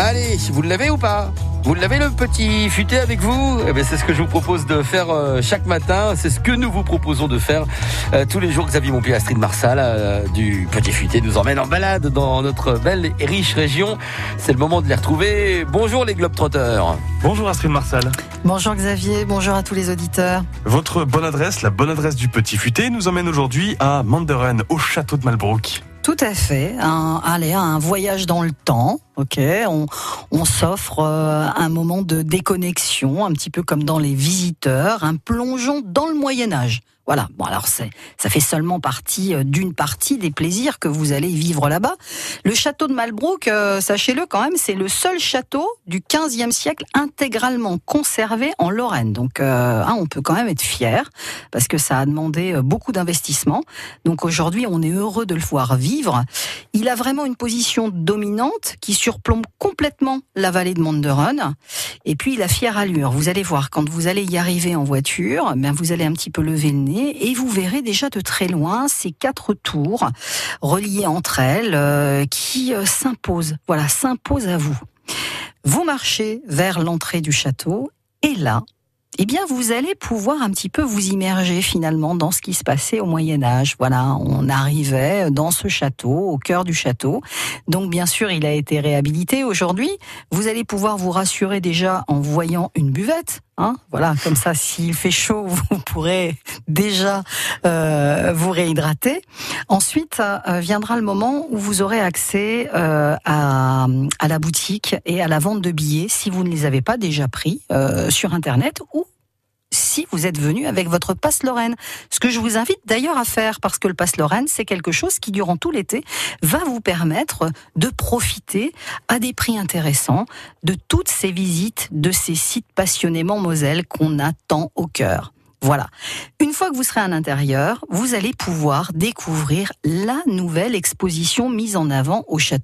Allez, vous l'avez ou pas? Vous l'avez le petit futé avec vous? Eh bien, C'est ce que je vous propose de faire euh, chaque matin. C'est ce que nous vous proposons de faire euh, tous les jours. Xavier Montpied, Astrid Marsal euh, du petit futé nous emmène en balade dans notre belle et riche région. C'est le moment de les retrouver. Bonjour les Globetrotters. Bonjour Astrid Marsal. Bonjour Xavier, bonjour à tous les auditeurs. Votre bonne adresse, la bonne adresse du petit futé, nous emmène aujourd'hui à Manderen, au château de Malbrook. Tout à fait. Un, allez, un voyage dans le temps. Ok, on, on s'offre euh, un moment de déconnexion, un petit peu comme dans les visiteurs, un plongeon dans le Moyen Âge. Voilà. Bon, alors ça fait seulement partie euh, d'une partie des plaisirs que vous allez vivre là-bas. Le château de Malbrook, euh, sachez-le quand même, c'est le seul château du 15e siècle intégralement conservé en Lorraine. Donc, euh, hein, on peut quand même être fier parce que ça a demandé beaucoup d'investissement. Donc aujourd'hui, on est heureux de le voir vivre. Il a vraiment une position dominante qui surplombe complètement la vallée de Monderen. Et puis, il a fière allure. Vous allez voir, quand vous allez y arriver en voiture, ben, vous allez un petit peu lever le nez et vous verrez déjà de très loin ces quatre tours reliées entre elles euh, qui euh, s'imposent. Voilà, s'imposent à vous. Vous marchez vers l'entrée du château et là, eh bien, vous allez pouvoir un petit peu vous immerger finalement dans ce qui se passait au Moyen Âge. Voilà, on arrivait dans ce château, au cœur du château. Donc, bien sûr, il a été réhabilité aujourd'hui. Vous allez pouvoir vous rassurer déjà en voyant une buvette. Hein voilà, comme ça, s'il fait chaud, vous pourrez déjà euh, vous réhydrater. Ensuite, euh, viendra le moment où vous aurez accès euh, à, à, la boutique et à la vente de billets si vous ne les avez pas déjà pris sur Internet ou si vous êtes venu avec votre passe Lorraine. Ce que je vous invite d'ailleurs à faire, parce que le passe Lorraine, c'est quelque chose qui, durant tout l'été, va vous permettre de profiter à des prix intéressants de toutes ces visites, de ces sites passionnément Moselle qu'on a tant au cœur. Voilà. Une fois que vous serez à l'intérieur, vous allez pouvoir découvrir la nouvelle exposition mise en avant au château